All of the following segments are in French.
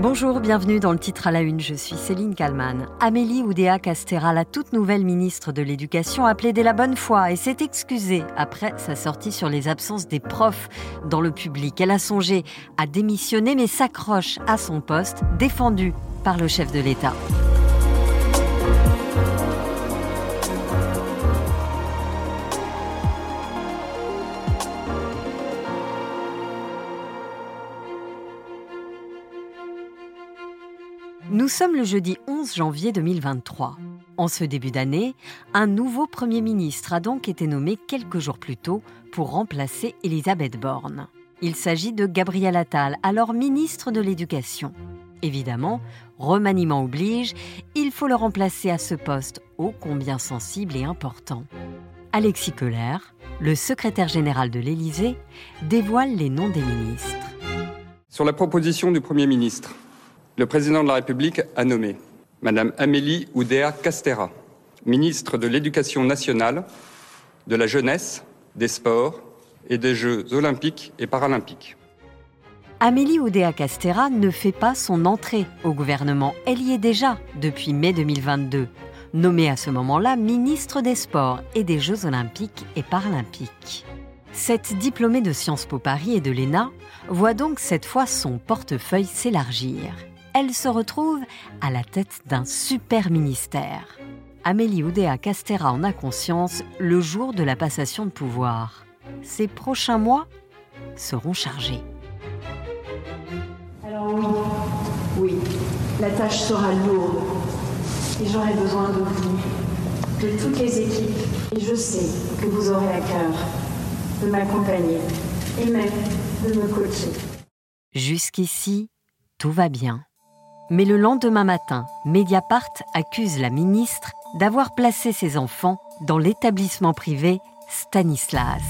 Bonjour, bienvenue dans le titre à la une. Je suis Céline Kalman. Amélie Oudéa Castera, la toute nouvelle ministre de l'Éducation, a plaidé la bonne foi et s'est excusée après sa sortie sur les absences des profs dans le public. Elle a songé à démissionner mais s'accroche à son poste défendu par le chef de l'État. Nous sommes le jeudi 11 janvier 2023. En ce début d'année, un nouveau Premier ministre a donc été nommé quelques jours plus tôt pour remplacer Elisabeth Borne. Il s'agit de Gabriel Attal, alors ministre de l'Éducation. Évidemment, remaniement oblige, il faut le remplacer à ce poste ô combien sensible et important. Alexis Kohler, le secrétaire général de l'Élysée, dévoile les noms des ministres. Sur la proposition du Premier ministre, le président de la République a nommé Madame Amélie Oudéa Castera, ministre de l'Éducation nationale, de la jeunesse, des sports et des Jeux olympiques et paralympiques. Amélie Oudéa Castera ne fait pas son entrée au gouvernement. Elle y est déjà depuis mai 2022, nommée à ce moment-là ministre des Sports et des Jeux olympiques et paralympiques. Cette diplômée de Sciences Po Paris et de l'ENA voit donc cette fois son portefeuille s'élargir elle se retrouve à la tête d'un super ministère. Amélie Oudéa Castera en a conscience le jour de la passation de pouvoir. Ces prochains mois seront chargés. Alors oui, oui, la tâche sera lourde. Et j'aurai besoin de vous, de toutes les équipes. Et je sais que vous aurez à cœur de m'accompagner et même de me coacher. Jusqu'ici, tout va bien. Mais le lendemain matin, Mediapart accuse la ministre d'avoir placé ses enfants dans l'établissement privé Stanislas.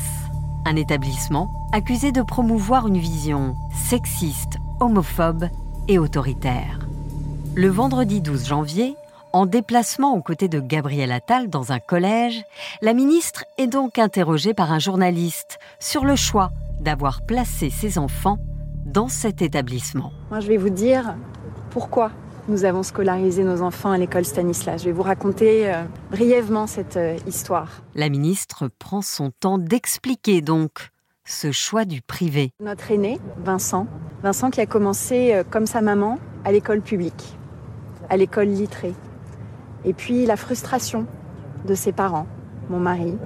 Un établissement accusé de promouvoir une vision sexiste, homophobe et autoritaire. Le vendredi 12 janvier, en déplacement aux côtés de Gabriel Attal dans un collège, la ministre est donc interrogée par un journaliste sur le choix d'avoir placé ses enfants dans cet établissement. Moi, je vais vous dire, pourquoi nous avons scolarisé nos enfants à l'école Stanislas. Je vais vous raconter euh, brièvement cette euh, histoire. La ministre prend son temps d'expliquer donc ce choix du privé. Notre aîné, Vincent, Vincent qui a commencé euh, comme sa maman à l'école publique, à l'école littrée. Et puis la frustration de ses parents, mon mari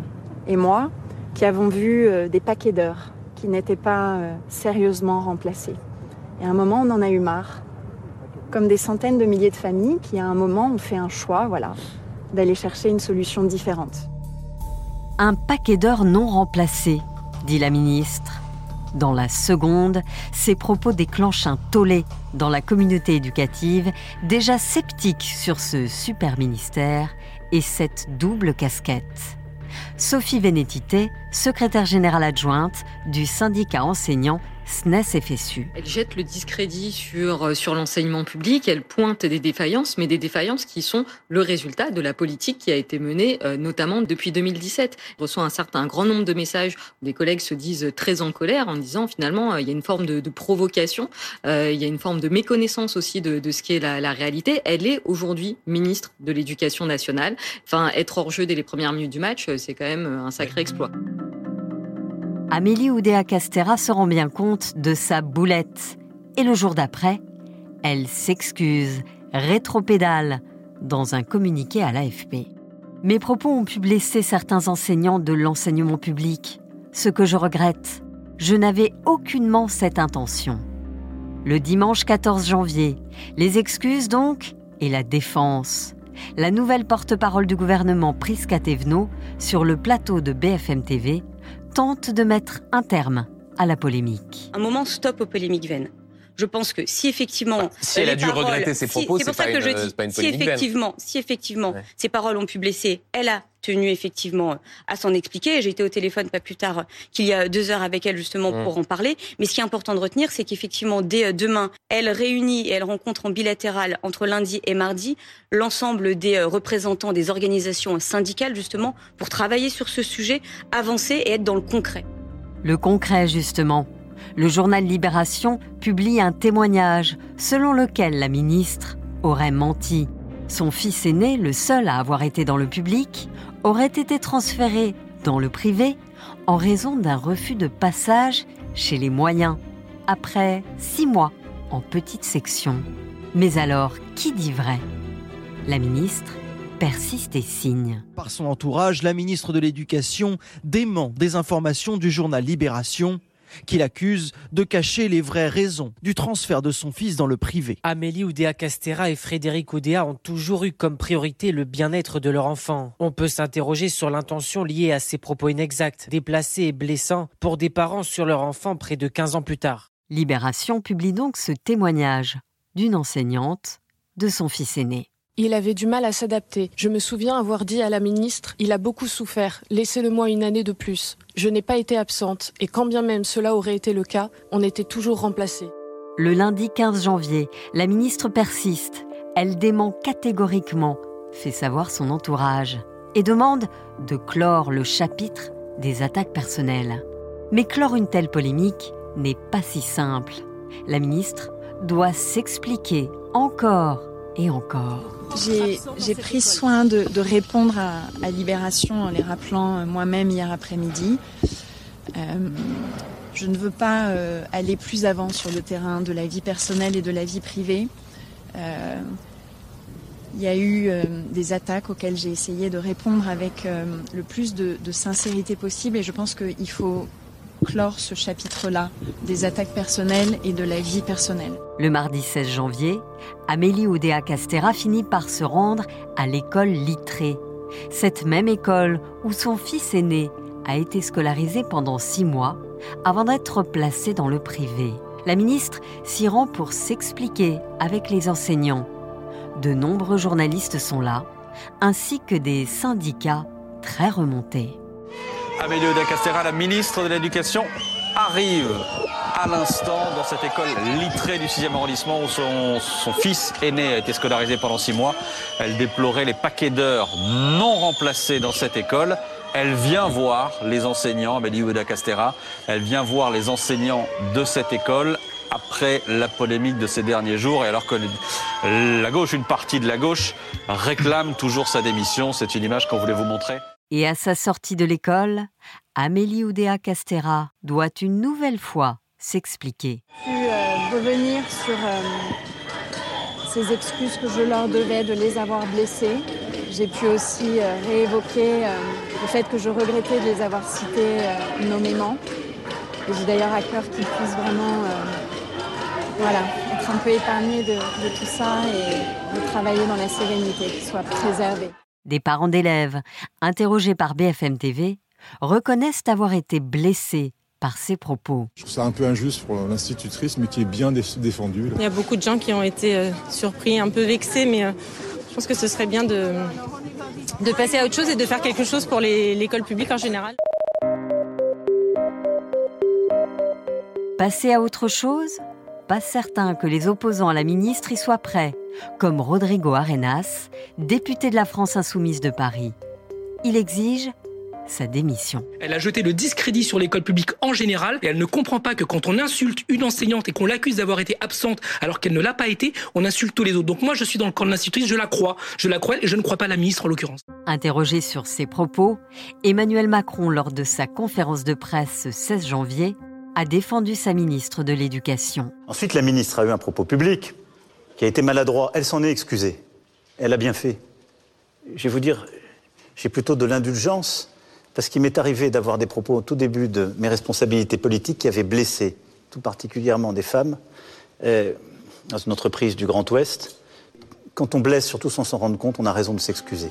et moi, qui avons vu des paquets d'heures qui n'étaient pas sérieusement remplacés. Et à un moment, on en a eu marre comme des centaines de milliers de familles qui, à un moment, ont fait un choix, voilà, d'aller chercher une solution différente. Un paquet d'heures non remplacées, dit la ministre. Dans la seconde, ses propos déclenchent un tollé dans la communauté éducative, déjà sceptique sur ce super ministère et cette double casquette. Sophie Vénétité, secrétaire générale adjointe du syndicat enseignant SNES FSU. Elle jette le discrédit sur, euh, sur l'enseignement public, elle pointe des défaillances, mais des défaillances qui sont le résultat de la politique qui a été menée, euh, notamment depuis 2017. Elle reçoit un certain grand nombre de messages où des collègues se disent très en colère en disant finalement euh, il y a une forme de, provocation, il y a une forme de méconnaissance aussi de, ce qui est la, la réalité. Elle est aujourd'hui ministre de l'Éducation nationale. Enfin, être hors jeu dès les premières minutes du match, c'est quand même un sacré exploit. Amélie Oudéa Castera se rend bien compte de sa boulette. Et le jour d'après, elle s'excuse, rétropédale, dans un communiqué à l'AFP. Mes propos ont pu blesser certains enseignants de l'enseignement public. Ce que je regrette, je n'avais aucunement cette intention. Le dimanche 14 janvier, les excuses donc et la défense. La nouvelle porte-parole du gouvernement Prisca Thévenot sur le plateau de BFM TV tente de mettre un terme à la polémique. Un moment stop aux polémiques vaines. Je pense que si effectivement, bah, si elle a dû regretter ses propos, c'est pour ça que je dis, si effectivement, si effectivement, ces paroles ont pu blesser, elle a tenu effectivement à s'en expliquer. J'ai été au téléphone pas plus tard qu'il y a deux heures avec elle justement mmh. pour en parler. Mais ce qui est important de retenir, c'est qu'effectivement dès euh, demain, elle réunit et elle rencontre en bilatéral entre lundi et mardi l'ensemble des euh, représentants des organisations syndicales justement pour travailler sur ce sujet, avancer et être dans le concret. Le concret justement. Le journal Libération publie un témoignage selon lequel la ministre aurait menti. Son fils aîné, le seul à avoir été dans le public, aurait été transféré dans le privé en raison d'un refus de passage chez les moyens, après six mois en petite section. Mais alors, qui dit vrai? La ministre persiste et signe. Par son entourage, la ministre de l'Éducation dément des informations du journal Libération qu'il accuse de cacher les vraies raisons du transfert de son fils dans le privé. Amélie Oudéa Castera et Frédéric Oudéa ont toujours eu comme priorité le bien-être de leur enfant. On peut s'interroger sur l'intention liée à ces propos inexacts, déplacés et blessants pour des parents sur leur enfant près de 15 ans plus tard. Libération publie donc ce témoignage d'une enseignante de son fils aîné. Il avait du mal à s'adapter. Je me souviens avoir dit à la ministre Il a beaucoup souffert, laissez-le-moi une année de plus. Je n'ai pas été absente, et quand bien même cela aurait été le cas, on était toujours remplacés. Le lundi 15 janvier, la ministre persiste. Elle dément catégoriquement, fait savoir son entourage, et demande de clore le chapitre des attaques personnelles. Mais clore une telle polémique n'est pas si simple. La ministre doit s'expliquer encore et encore. J'ai pris soin de, répondre à, Libération en les rappelant euh, moi-même hier après-midi. Euh, je ne veux pas euh, aller plus avant sur le terrain de la vie personnelle et de la vie privée. il y a eu des attaques auxquelles j'ai essayé de répondre avec le plus de, de sincérité possible et je pense qu'il faut clore ce chapitre-là des attaques personnelles et de la vie personnelle. Le mardi 16 janvier, Amélie Oudéa Castera finit par se rendre à l'école Littré, cette même école où son fils aîné a été scolarisé pendant six mois avant d'être placé dans le privé. La ministre s'y rend pour s'expliquer avec les enseignants. De nombreux journalistes sont là, ainsi que des syndicats très remontés. Amélie Oda Castera, la ministre de l'Éducation, arrive à l'instant dans cette école littrée du 6e arrondissement où son, fils aîné a été scolarisé pendant six mois. Elle déplorait les paquets d'heures non remplacés dans cette école. Elle vient voir les enseignants, Amélie Oda Castera, elle vient voir les enseignants de cette école après la polémique de ces derniers jours et alors que la gauche, une partie de la gauche, réclame toujours sa démission. C'est une image qu'on voulait vous montrer. Et à sa sortie de l'école, Amélie Oudéa Castera doit une nouvelle fois s'expliquer. Pu euh, revenir sur euh, ces excuses que je leur devais de les avoir blessés. J'ai pu aussi euh, réévoquer le fait que je regrettais de les avoir cités nommément. J'ai d'ailleurs à cœur qu'ils puissent vraiment voilà, être un peu épargnés de, de tout ça et de travailler dans la sérénité, qu'ils soient préservés des parents d'élèves, interrogés par BFM TV, reconnaissent avoir été blessés par ces propos. Je trouve ça un peu injuste pour l'institutrice, mais qui est bien défendue. Il y a beaucoup de gens qui ont été euh, surpris, un peu vexés, mais euh, je pense que ce serait bien de, de passer à autre chose et de faire quelque chose pour l'école publique en général. Passer à autre chose? Pas certain que les opposants à la ministre y soient prêts comme Rodrigo Arenas, député de la France insoumise de Paris. Il exige sa démission. Elle a jeté le discrédit sur l'école publique en général et elle ne comprend pas que quand on insulte une enseignante et qu'on l'accuse d'avoir été absente alors qu'elle ne l'a pas été, on insulte tous les autres. Donc moi je suis dans le camp de l'institutrice, je la crois, je la crois et je ne crois pas la ministre en l'occurrence. Interrogé sur ses propos, Emmanuel Macron lors de sa conférence de presse ce 16 janvier a défendu sa ministre de l'Éducation. Ensuite la ministre a eu un propos public qui a été maladroit, elle s'en est excusée. Elle a bien fait. Je vais vous dire, j'ai plutôt de l'indulgence, parce qu'il m'est arrivé d'avoir des propos au tout début de mes responsabilités politiques qui avaient blessé, tout particulièrement des femmes, euh, dans une entreprise du Grand Ouest. Quand on blesse, surtout sans s'en rendre compte, on a raison de s'excuser.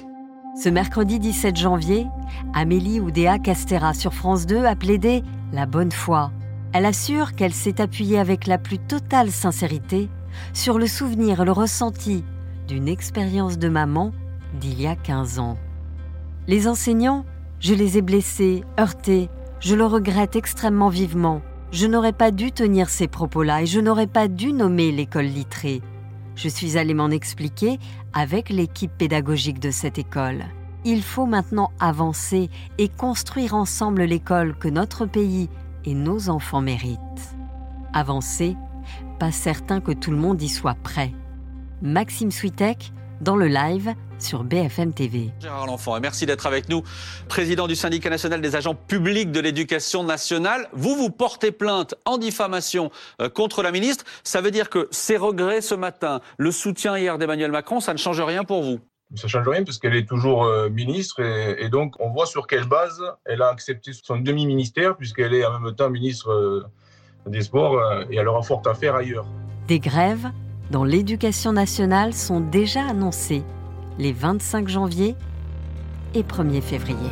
Ce mercredi 17 janvier, Amélie Oudéa Castera sur France 2 a plaidé la bonne foi. Elle assure qu'elle s'est appuyée avec la plus totale sincérité sur le souvenir et le ressenti d'une expérience de maman d'il y a 15 ans. Les enseignants, je les ai blessés, heurtés, je le regrette extrêmement vivement. Je n'aurais pas dû tenir ces propos-là et je n'aurais pas dû nommer l'école littrée. Je suis allée m'en expliquer avec l'équipe pédagogique de cette école. Il faut maintenant avancer et construire ensemble l'école que notre pays et nos enfants méritent. Avancée, pas certain que tout le monde y soit prêt. Maxime Switek dans le live sur BFM TV. Gérard L'Enfant, merci d'être avec nous, président du syndicat national des agents publics de l'éducation nationale. Vous, vous portez plainte en diffamation euh, contre la ministre. Ça veut dire que ces regrets ce matin, le soutien hier d'Emmanuel Macron, ça ne change rien pour vous? Ça change rien parce qu'elle est toujours euh, ministre et, donc on voit sur quelle base elle a accepté son demi-ministère puisqu'elle est en même temps ministre euh, des Sports et elle aura fort à faire ailleurs. Des grèves dans l'éducation nationale sont déjà annoncées les 25 janvier et 1er février.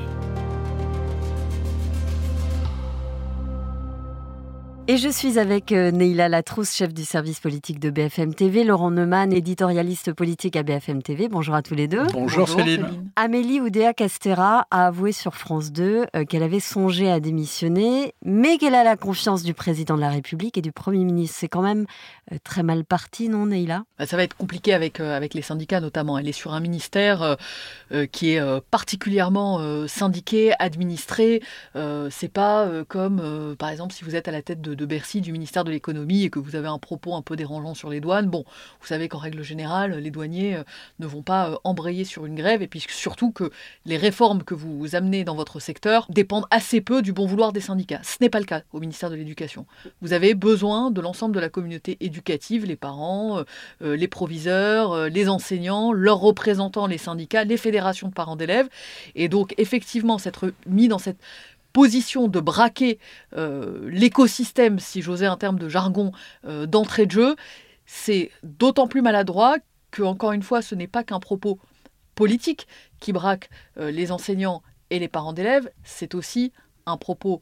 Et je suis avec euh, Neila Latrousse, chef du service politique de BFM TV, Laurent Neumann, éditorialiste politique à BFM TV. Bonjour à tous les deux. Bonjour, Céline. Amélie Oudéa Castera a avoué sur France 2 euh, qu'elle avait songé à démissionner, mais qu'elle a la confiance du président de la République et du Premier ministre. C'est quand même euh, très mal parti, non, Neila bah, Ça va être compliqué avec, avec les syndicats notamment. Elle est sur un ministère qui est particulièrement syndiqué, administré. C'est pas comme, par exemple, si vous êtes à la tête de de, Bercy, du ministère de l'économie, et que vous avez un propos un peu dérangeant sur les douanes, bon, vous savez qu'en règle générale, les douaniers euh, ne vont pas euh, embrayer sur une grève, et puis surtout que les réformes que vous amenez dans votre secteur dépendent assez peu du bon vouloir des syndicats. Ce n'est pas le cas au ministère de l'Éducation. Vous avez besoin de l'ensemble de la communauté éducative, les parents, euh, les proviseurs, les enseignants, leurs représentants, les syndicats, les fédérations de parents d'élèves, et donc effectivement s'être mis dans cette position de braquer euh, l'écosystème, si j'osais un terme de jargon, euh, d'entrée de jeu, c'est d'autant plus maladroit que, encore une fois, ce n'est pas qu'un propos politique qui braque euh, les enseignants et les parents d'élèves, c'est aussi un propos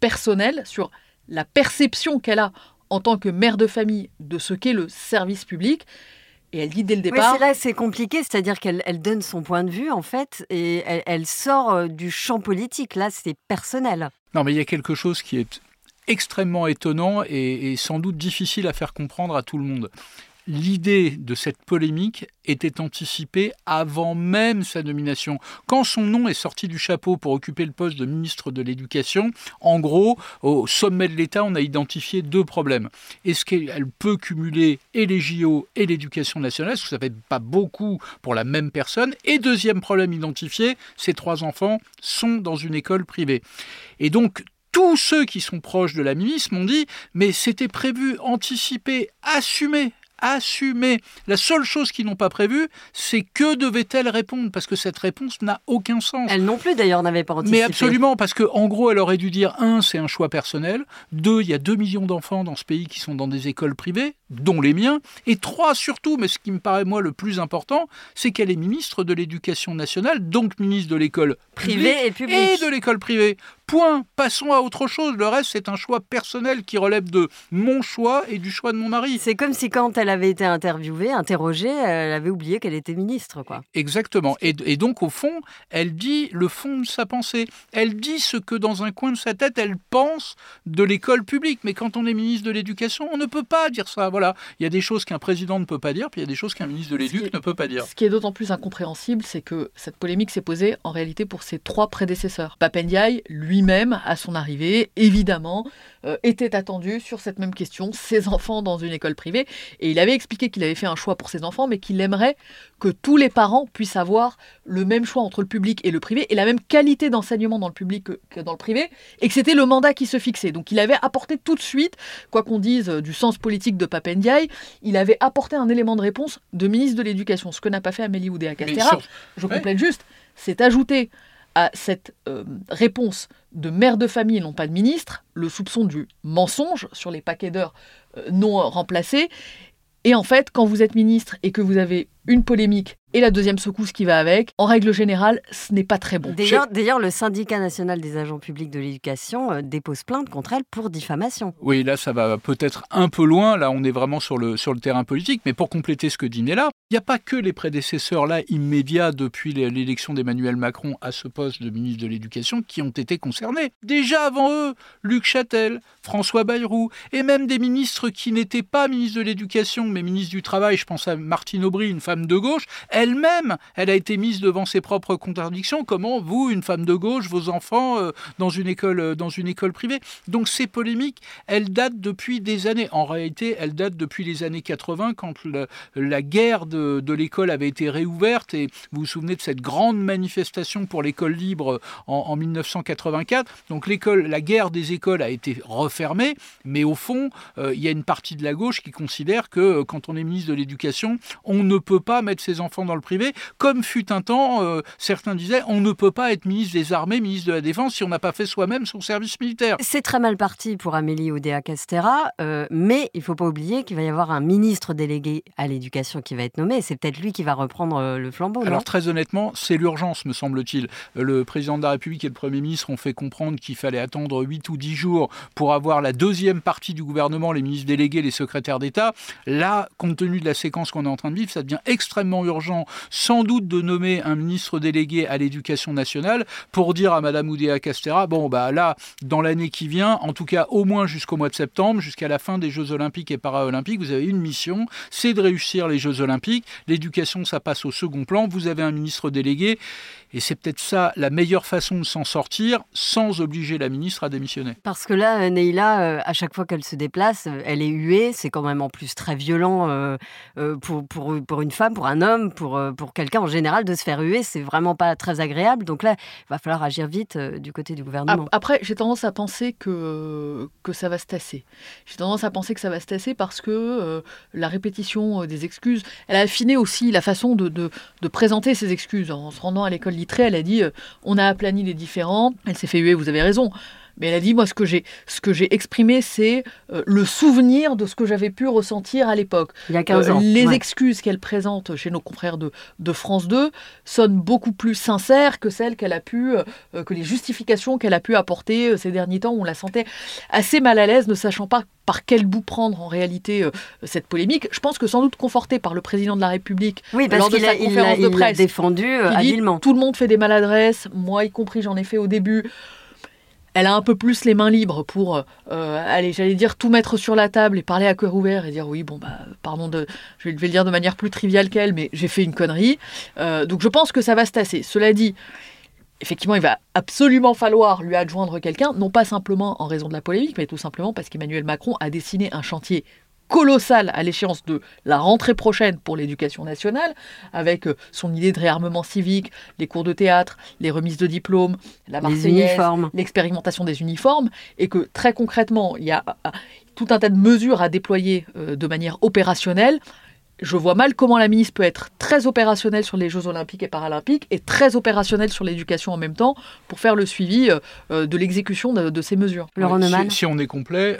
personnel sur la perception qu'elle a en tant que mère de famille de ce qu'est le service public. Et elle dit dès le départ. Oui, c'est là c'est compliqué, c'est-à-dire qu'elle elle donne son point de vue en fait, et elle, sort euh, du champ politique. Là, c'est personnel. Non, mais il y a quelque chose qui est extrêmement étonnant et, sans doute difficile à faire comprendre à tout le monde l'idée de cette polémique était anticipée avant même sa nomination. Quand son nom est sorti du chapeau pour occuper le poste de ministre de l'Éducation, en gros, au sommet de l'État, on a identifié deux problèmes. Est-ce qu'elle peut cumuler et les JO et l'éducation nationale, ce que ça fait pas beaucoup pour la même personne Et deuxième problème identifié, ces trois enfants sont dans une école privée. Et donc, tous ceux qui sont proches de la ministre m'ont dit, mais c'était prévu, anticipé, assumé assumer. La seule chose qu'ils n'ont pas prévue, c'est que devait-elle répondre Parce que cette réponse n'a aucun sens. Elle non plus d'ailleurs n'avait pas anticipé. Mais absolument, parce qu'en gros, elle aurait dû dire un, c'est un choix personnel. Deux, il y a 2 millions d'enfants dans ce pays qui sont dans des écoles privées, dont les miens. Et trois, surtout, mais ce qui me paraît moi le plus important, c'est qu'elle est ministre de l'Éducation nationale, donc ministre de l'école privée et, et de l'école privée. Point. Passons à autre chose. Le reste, c'est un choix personnel qui relève de mon choix et du choix de mon mari. C'est comme si quand elle avait été interviewée, interrogée, elle avait oublié qu'elle était ministre, quoi. Exactement. Et, donc, au fond, elle dit le fond de sa pensée. Elle dit ce que dans un coin de sa tête, elle pense de l'école publique. Mais quand on est ministre de l'Éducation, on ne peut pas dire ça. Voilà. Il y a des choses qu'un président ne peut pas dire, puis il y a des choses qu'un ministre de l'Éducation ne peut pas dire. Ce qui est d'autant plus incompréhensible, c'est que cette polémique s'est posée en réalité pour ses trois prédécesseurs. Papendiaï, lui, même à son arrivée, évidemment, euh, était attendu sur cette même question, ses enfants dans une école privée. Et il avait expliqué qu'il avait fait un choix pour ses enfants, mais qu'il aimerait que tous les parents puissent avoir le même choix entre le public et le privé, et la même qualité d'enseignement dans le public que, dans le privé, et que c'était le mandat qui se fixait. Donc il avait apporté tout de suite, quoi qu'on dise euh, du sens politique de Papendiaï, il avait apporté un élément de réponse de ministre de l'Éducation, ce que n'a pas fait Amélie Oudéa-Castéra. Je complète juste, c'est ajouté à cette euh, réponse de mère de famille et non pas de ministre, le soupçon du mensonge sur les paquets d'heures euh, non remplacés. Et en fait, quand vous êtes ministre et que vous avez une polémique et la deuxième secousse qui va avec, en règle générale, ce n'est pas très bon. D'ailleurs, le syndicat national des agents publics de l'éducation euh, dépose plainte contre elle pour diffamation. Oui, là, ça va peut-être un peu loin. Là, on est vraiment sur le, sur le terrain politique. Mais pour compléter ce que dit là, il n'y a pas que les prédécesseurs là immédiats depuis l'élection d'Emmanuel Macron à ce poste de ministre de l'Éducation qui ont été concernés. Déjà avant eux, Luc Châtel, François Bayrou et même des ministres qui n'étaient pas ministres de l'Éducation mais ministres du Travail. Je pense à Martine Aubry, une femme de gauche elle-même, elle a été mise devant ses propres contradictions. Comment vous, une femme de gauche, vos enfants euh, dans une école, euh, dans une école privée? Donc ces polémiques, elles datent depuis des années. En réalité, elles datent depuis les années 80, quand la guerre de, l'école avait été réouverte. Et vous vous souvenez de cette grande manifestation pour l'école libre en, 1984. Donc l'école, la guerre des écoles a été refermée, mais au fond, euh, il y a une partie de la gauche qui considère que quand on est ministre de l'Éducation, on ne peut pas mettre ses enfants dans le privé, comme fut un temps, euh, certains disaient, on ne peut pas être ministre des Armées, ministre de la Défense, si on n'a pas fait soi-même son service militaire. C'est très mal parti pour Amélie Oudéa-Castera, euh, mais il ne faut pas oublier qu'il va y avoir un ministre délégué à l'éducation qui va être nommé, c'est peut-être lui qui va reprendre euh, le flambeau. Alors très honnêtement, c'est l'urgence, me semble-t-il. Le président de la République et le Premier ministre ont fait comprendre qu'il fallait attendre 8 ou 10 jours pour avoir la deuxième partie du gouvernement, les ministres délégués, les secrétaires d'État. Là, compte tenu de la séquence qu'on est en train de vivre, ça devient extrêmement urgent, sans doute, de nommer un ministre délégué à l'éducation nationale pour dire à Madame Oudéa Castera, bon, bah là, dans l'année qui vient, en tout cas au moins jusqu'au mois de septembre, jusqu'à la fin des Jeux olympiques et paralympiques, vous avez une mission, c'est de réussir les Jeux olympiques. L'éducation, ça passe au second plan. Vous avez un ministre délégué et c'est peut-être ça la meilleure façon de s'en sortir sans obliger la ministre à démissionner. Parce que là, Neila, euh, à chaque fois qu'elle se déplace, euh, elle est huée. C'est quand même en plus très violent euh, pour, pour, pour, une femme, pour un homme, pour, pour quelqu'un en général de se faire huer. C'est vraiment pas très agréable. Donc là, il va falloir agir vite du côté du gouvernement. Après, j'ai tendance à penser que, que ça va se tasser. J'ai tendance à penser que ça va se tasser parce que la répétition des excuses, elle a affiné aussi la façon de, de, de présenter ses excuses en se rendant à l'école elle a dit euh, on a aplani les différents. Elle s'est fait huer, vous avez raison. Mais elle a dit, moi, ce que j'ai, ce que j'ai exprimé, c'est euh, le souvenir de ce que j'avais pu ressentir à l'époque. Il y a 15 euh, ans. les excuses qu'elle présente chez nos confrères de, de, France 2 sonnent beaucoup plus sincères que celles qu'elle a pu, que les justifications qu'elle a pu apporter ces derniers temps. Où on la sentait assez mal à l'aise, ne sachant pas par quel bout prendre en réalité cette polémique. Je pense que sans doute confortée par le président de la République oui, parce lors de sa conférence de presse. défendu habilement. Tout le monde fait des maladresses, moi y compris, j'en ai fait au début elle a un peu plus les mains libres pour, euh, aller, j'allais dire, tout mettre sur la table et parler à cœur ouvert et dire oui, bon, bah, pardon, de, je vais le dire de manière plus triviale qu'elle, mais j'ai fait une connerie. Euh, donc je pense que ça va se tasser. Cela dit, effectivement, il va absolument falloir lui adjoindre quelqu'un, non pas simplement en raison de la polémique, mais tout simplement parce qu'Emmanuel Macron a dessiné un chantier colossal à l'échéance de la rentrée prochaine pour l'éducation nationale, avec euh, son idée de réarmement civique, les cours de théâtre, les remises de diplômes, la Marseillaise, l'expérimentation des uniformes, et que très concrètement, il y a euh, tout un tas de mesures à déployer euh, de manière opérationnelle. Je vois mal comment la ministre peut être très opérationnelle sur les Jeux olympiques et paralympiques et très opérationnelle sur l'éducation en même temps pour faire le suivi de l'exécution de, ces mesures. si, on est complet,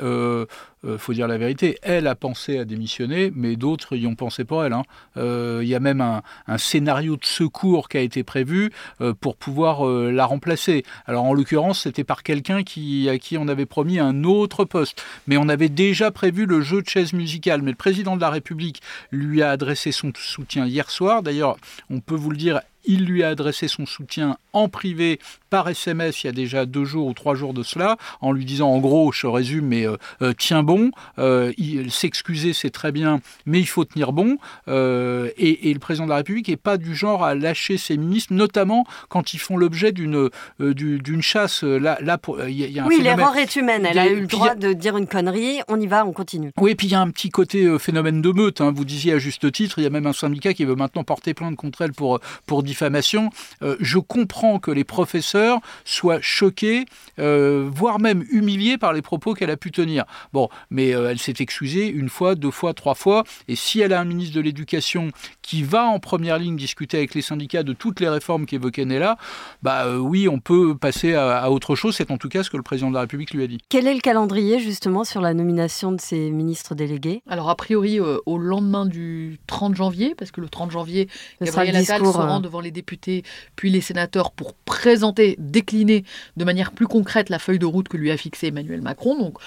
euh, faut dire la vérité, elle a pensé à démissionner, mais d'autres y ont pensé pour elle. Hein. Euh, il y a même un, scénario de secours qui a été prévu euh, pour pouvoir la remplacer. Alors en l'occurrence, c'était par quelqu'un qui, à qui on avait promis un autre poste. Mais on avait déjà prévu le jeu de chaise musicale. Mais le président de la République lui a adressé son soutien hier soir. D'ailleurs, on peut vous le dire, il lui a adressé son soutien en privé par SMS il y a déjà deux jours ou trois jours de cela, en lui disant en gros, je résume, mais euh, euh, tiens bon, euh, s'excuser c'est très bien, mais il faut tenir bon. Et, le président de la République n'est pas du genre à lâcher ses ministres, notamment quand ils font l'objet d'une d'une chasse. Là, là y a, oui, l'erreur est humaine. Elle a eu le droit de dire une connerie. On y va, on continue. Oui, et puis il y a un petit côté phénomène de meute. Hein. Vous disiez à juste titre, il y a même un syndicat qui veut maintenant porter plainte contre elle pour pour diffamation. je comprends que les professeurs soient choqués, euh, voire même humiliés par les propos qu'elle a pu tenir. Bon, mais euh, elle s'est excusée une fois, deux fois, trois fois, et si elle a un ministre de l'Éducation qui va en première ligne discuter avec les syndicats de toutes les réformes qu'évoquait Nella, bah euh, oui, on peut passer à, autre chose. C'est en tout cas ce que le président de la République lui a dit. Quel est le calendrier justement sur la nomination de ces ministres délégués? Alors a priori au lendemain du 30 janvier, parce que le 30 janvier, Gabriel Attal se rend devant les députés puis les sénateurs pour présenter, décliner de manière plus concrète la feuille de route que lui a fixée Emmanuel Macron. Donc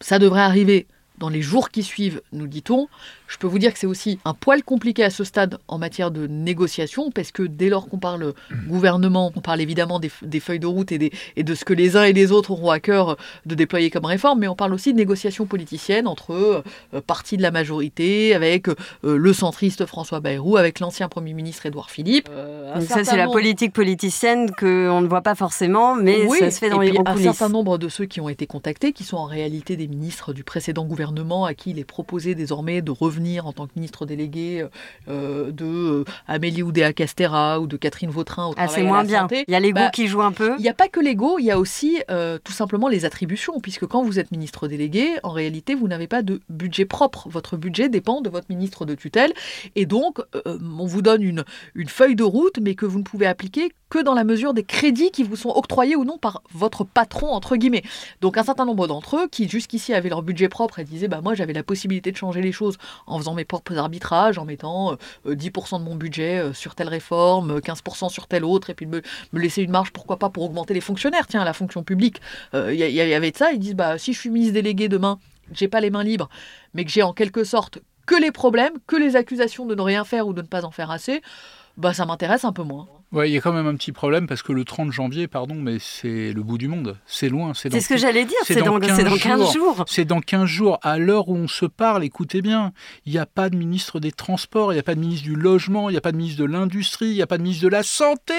ça devrait arriver dans les jours qui suivent, nous dit-on. Je peux vous dire que c'est aussi un poil compliqué à ce stade en matière de négociation, parce que dès lors qu'on parle gouvernement, on parle évidemment des, feuilles de route et, et, de ce que les uns et les autres auront à cœur de déployer comme réforme, mais on parle aussi de négociations politiciennes entre euh, partis de la majorité, avec euh, le centriste François Bayrou, avec l'ancien Premier ministre Édouard Philippe. Euh, ça, c'est la politique politicienne qu'on ne voit pas forcément, mais ça se fait dans les gros coulisses. Un certain nombre de ceux qui ont été contactés, qui sont en réalité des ministres du précédent gouvernement, à qui il est proposé désormais de revenir en tant que ministre délégué de Amélie Oudéa-Castera ou de Catherine Vautrin au ah, c'est moins bien. Il y a l'ego bah, qui joue un peu. Il n'y a pas que l'ego, il y a aussi tout simplement les attributions, puisque quand vous êtes ministre délégué, en réalité, vous n'avez pas de budget propre. Votre budget dépend de votre ministre de tutelle. Et donc, euh, on vous donne une, une feuille de route, mais que vous ne pouvez appliquer que dans la mesure des crédits qui vous sont octroyés ou non par votre patron, entre guillemets. Donc un certain nombre d'entre eux qui jusqu'ici avaient leur budget propre et disaient, bah moi j'avais la possibilité de changer les choses en faisant mes propres arbitrages, en mettant 10% euh, de mon budget euh, sur telle réforme, 15% sur telle autre, et puis me, laisser une marge, pourquoi pas, pour augmenter les fonctionnaires, tiens, la fonction publique. Il y, y, avait de ça, ils disent, bah si je suis ministre délégué demain, j'ai pas les mains libres, mais que j'ai en quelque sorte que les problèmes, que les accusations de ne rien faire ou de ne pas en faire assez, bah ça m'intéresse un peu moins. Ouais, il y a quand même un petit problème parce que le 30 janvier, pardon, mais c'est le bout du monde. C'est loin. C'est ce que j'allais dire, c'est dans, 15 jours. C'est dans 15 jours. À l'heure où on se parle, écoutez bien, il n'y a pas de ministre des Transports, il n'y a pas de ministre du Logement, il n'y a pas de ministre de l'Industrie, il n'y a pas de ministre de la Santé.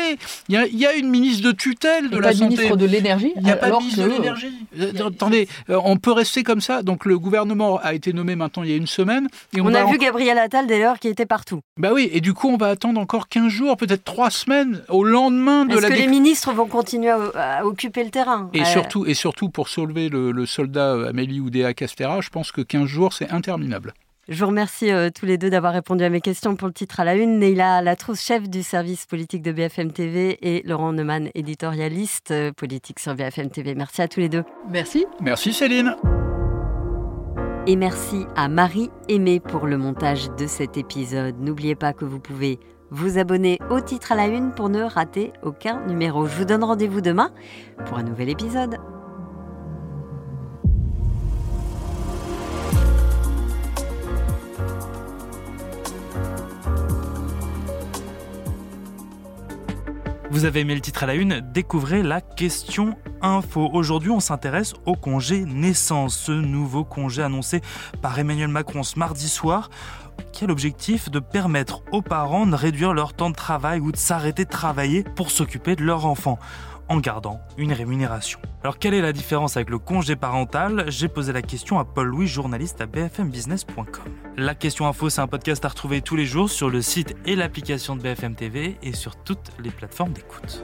Il y a, une ministre de tutelle de la pas Santé. ministre de l'Énergie Il n'y a pas de ministre de l'Énergie. Euh, attendez, euh, on peut rester comme ça. Donc le gouvernement a été nommé maintenant il y a une semaine. Et on, a vu Gabriel Attal d'ailleurs qui était partout. Bah oui, et du coup on va attendre encore 15 jours, peut-être 3 semaines, au lendemain est-ce que les ministres vont continuer à, occuper le terrain et, surtout, et surtout, pour soulever le, soldat euh, Amélie Oudéa Castera, je pense que 15 jours, c'est interminable. Je vous remercie euh, tous les deux d'avoir répondu à mes questions pour le titre à la une. Neila Latrousse, chef du service politique de BFM TV et Laurent Neumann, éditorialiste euh, politique sur BFM TV. Merci à tous les deux. Merci. Merci Céline. Et merci à Marie Aimée pour le montage de cet épisode. N'oubliez pas que vous pouvez vous abonner au titre à la une pour ne rater aucun numéro. Je vous donne rendez-vous demain pour un nouvel épisode. Vous avez aimé le titre à la une? Découvrez la question info. Aujourd'hui, on s'intéresse au congé naissance, ce nouveau congé annoncé par Emmanuel Macron ce mardi soir qui a l'objectif de permettre aux parents de réduire leur temps de travail ou de s'arrêter de travailler pour s'occuper de leur enfant en gardant une rémunération? Alors quelle est la différence avec le congé parental? J'ai posé la question à Paul Louis, journaliste à bfmbusiness.com. La question info, c'est un podcast à retrouver tous les jours sur le site et l'application de BFM TV et sur toutes les plateformes d'écoute.